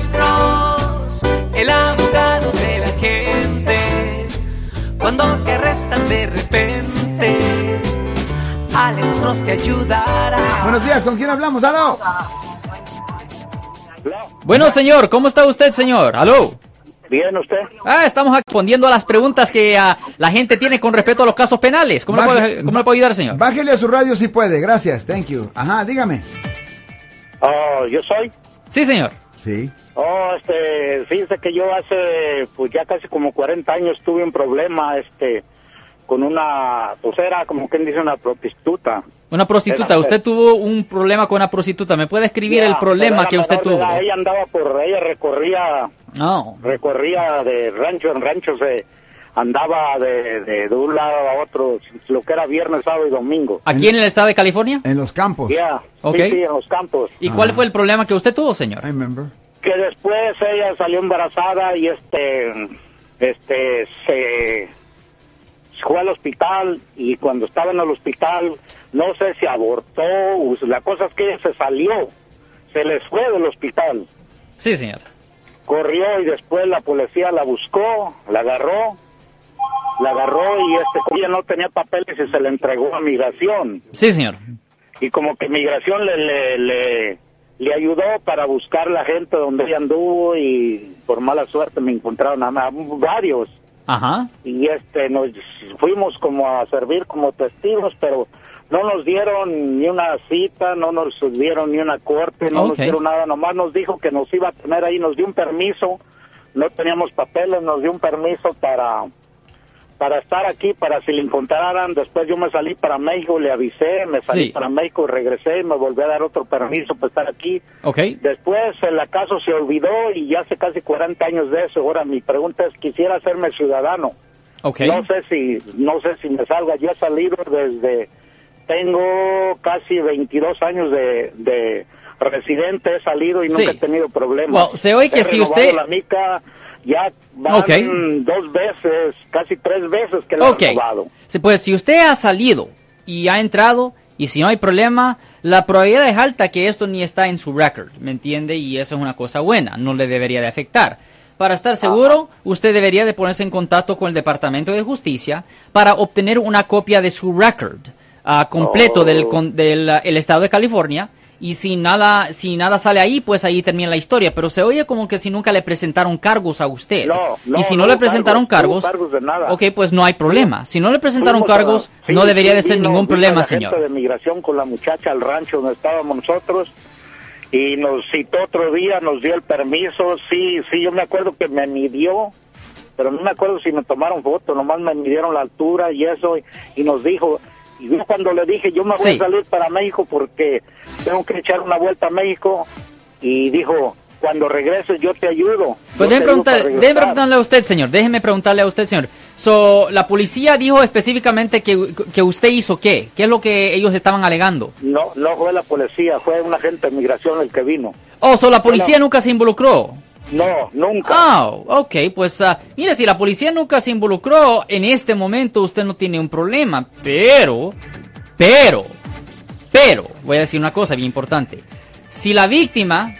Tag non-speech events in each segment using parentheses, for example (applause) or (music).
Alex Cross, el abogado de la gente. Cuando te arrestan de repente, Alex Cross te ayudará. Buenos días, ¿con quién hablamos? ¡Aló! Bueno, señor, ¿cómo está usted, señor? ¿Aló? Bien, usted. Ah, estamos respondiendo a las preguntas que ah, la gente tiene con respecto a los casos penales. ¿Cómo, le, Baje- puedo, cómo le puedo ayudar, señor? Bájele a su radio si puede, gracias, thank you. Ajá, dígame. Oh, yo soy. Sí, señor. Sí. Oh, este, fíjese que yo hace, pues ya casi como 40 años tuve un problema, este, con una, pues era como quien dice una prostituta. Una prostituta. Era- Usted tuvo un problema con una prostituta. ¿Me puede escribir Ya, el problema que usted tuvo? edad. Ella andaba por, ella recorría, No. recorría de rancho en rancho, se andaba de, de, de un lado a otro, lo que era viernes, sábado y domingo. ¿Aquí en el estado de California? En los campos. Ya, sí, sí, en los campos. ¿Y cuál fue el problema que usted tuvo, señor? I remember. que después ella salió embarazada y este este se fue al hospital y cuando estaba en el hospital no sé si abortó la cosa es que ella se salió se les fue del hospital Sí, señor. corrió y después la policía la buscó la agarró la agarró y este ella no tenía papeles y se le entregó a migración. Sí, señor. y como que migración le, le, le, le ayudó para buscar la gente donde ella anduvo y por mala suerte me encontraron a, varios. Ajá. y este nos fuimos como a servir como testigos pero no nos dieron ni una cita no nos dieron ni una corte no nos dieron nada. Nomás nos dijo que nos iba a tener ahí nos dio un permiso. No teníamos papeles nos dio un permiso para para estar aquí, para si le encontraran. Después yo me salí para México, le avisé, me salí Sí. para México, regresé y me volví a dar otro permiso para estar aquí. Ok. Después el acaso se olvidó y ya hace casi 40 años de eso. Ahora mi pregunta es, quisiera hacerme ciudadano. Ok. No sé si no sé si me salga. Yo he salido desde, tengo casi 22 años de, de residente, he salido y nunca Sí. he tenido problemas. Well, se oye que He si usted- la mica ya van dos veces, casi tres veces que la Ok. he renovado. Sí, pues si usted ha salido y ha entrado y si no hay problema, la probabilidad es alta que esto ni está en su record, ¿me entiende? Y eso es una cosa buena, no le debería de afectar. Para estar seguro, usted debería de ponerse en contacto con el Departamento de Justicia para obtener una copia de su record ah, completo Oh. del, con- del ah, el estado de California. Y si nada, si nada sale ahí, pues ahí termina la historia. Pero se oye como que si nunca le presentaron cargos a usted. No, no, y si no, no le presentaron cargos, cargos, cargos de nada. ok, pues no hay problema. Si no le presentaron Fuimos cargos, sí, no debería sí, de ser ningún problema, señor. de migración con la muchacha al rancho donde estábamos nosotros y nos citó otro día, nos dio el permiso, sí, sí, yo me acuerdo que me midió, pero no me acuerdo si me tomaron foto, nomás me midieron la altura y eso y, y nos dijo, y yo cuando le dije, yo me voy Sí. a salir para México porque tengo que echar una vuelta a México y dijo, cuando regreses yo te ayudo. Pues déjeme, preguntar- déjeme regresar". preguntarle a usted, señor. Déjeme preguntarle a usted, señor. So, la policía dijo específicamente que, que usted hizo qué. ¿Qué es lo que ellos estaban alegando? No, no fue la policía, fue un agente de migración el que vino. Oh, so la policía Bueno. nunca se involucró. No, nunca. Ah, ok, pues ah, mire, si la policía nunca se involucró, en este momento usted no tiene un problema, pero, pero, pero, voy a decir una cosa bien importante. Si la víctima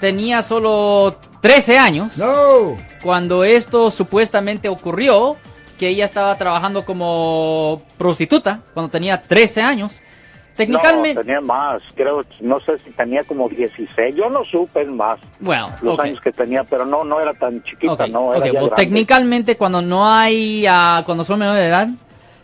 tenía solo 13 años, No. cuando esto supuestamente ocurrió, que ella estaba trabajando como prostituta, cuando tenía 13 años, técnicamente... No, tenía más, creo, no sé si tenía como 16, yo no supe más Well, los ok. años que tenía, pero no, no era tan chiquita, Ok, no, era ok, ya pues grande. técnicamente cuando no hay, ah, cuando son menores de edad,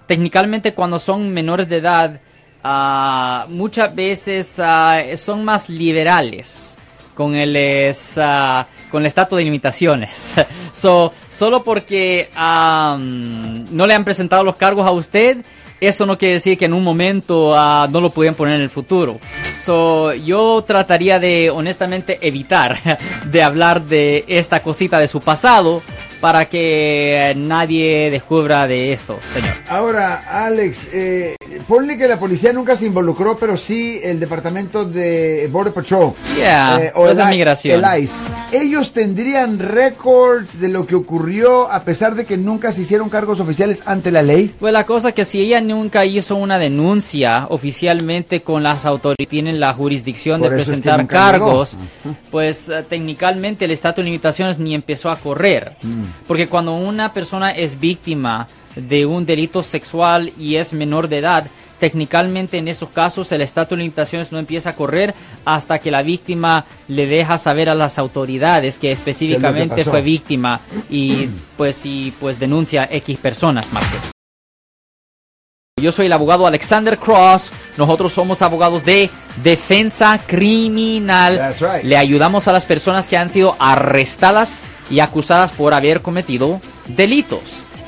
técnicamente cuando son menores de edad, ah, muchas veces ah, son más liberales con el es, ah, con el estatus de limitaciones. (laughs) so, solo porque am, no le han presentado los cargos a usted, eso no quiere decir que en un momento ah, no lo pudieran poner en el futuro. So, yo trataría de honestamente evitar (laughs) de hablar de esta cosita de su pasado para que nadie descubra de esto, señor. Ahora, Alex, eh, ponle que la policía nunca se involucró, pero sí el departamento de Border Patrol. Yeah, o esa el, es migración. el ICE. ellos tendrían récords de lo que ocurrió a pesar de que nunca se hicieron cargos oficiales ante la ley. Pues la cosa que si ella nunca hizo una denuncia oficialmente con las autoridades, tienen la jurisdicción Por de eso es que presentar cargos, pues eh, técnicamente el estatus de limitaciones ni empezó a correr. Porque cuando una persona es víctima de un delito sexual y es menor de edad, técnicamente en esos casos el estatus de limitaciones no empieza a correr hasta que la víctima le deja saber a las autoridades que específicamente fue víctima y pues y pues denuncia X personas más que yo soy el abogado Alexander Cross. Nosotros somos abogados de defensa criminal. That's right. Le ayudamos a las personas que han sido arrestadas y acusadas por haber cometido delitos.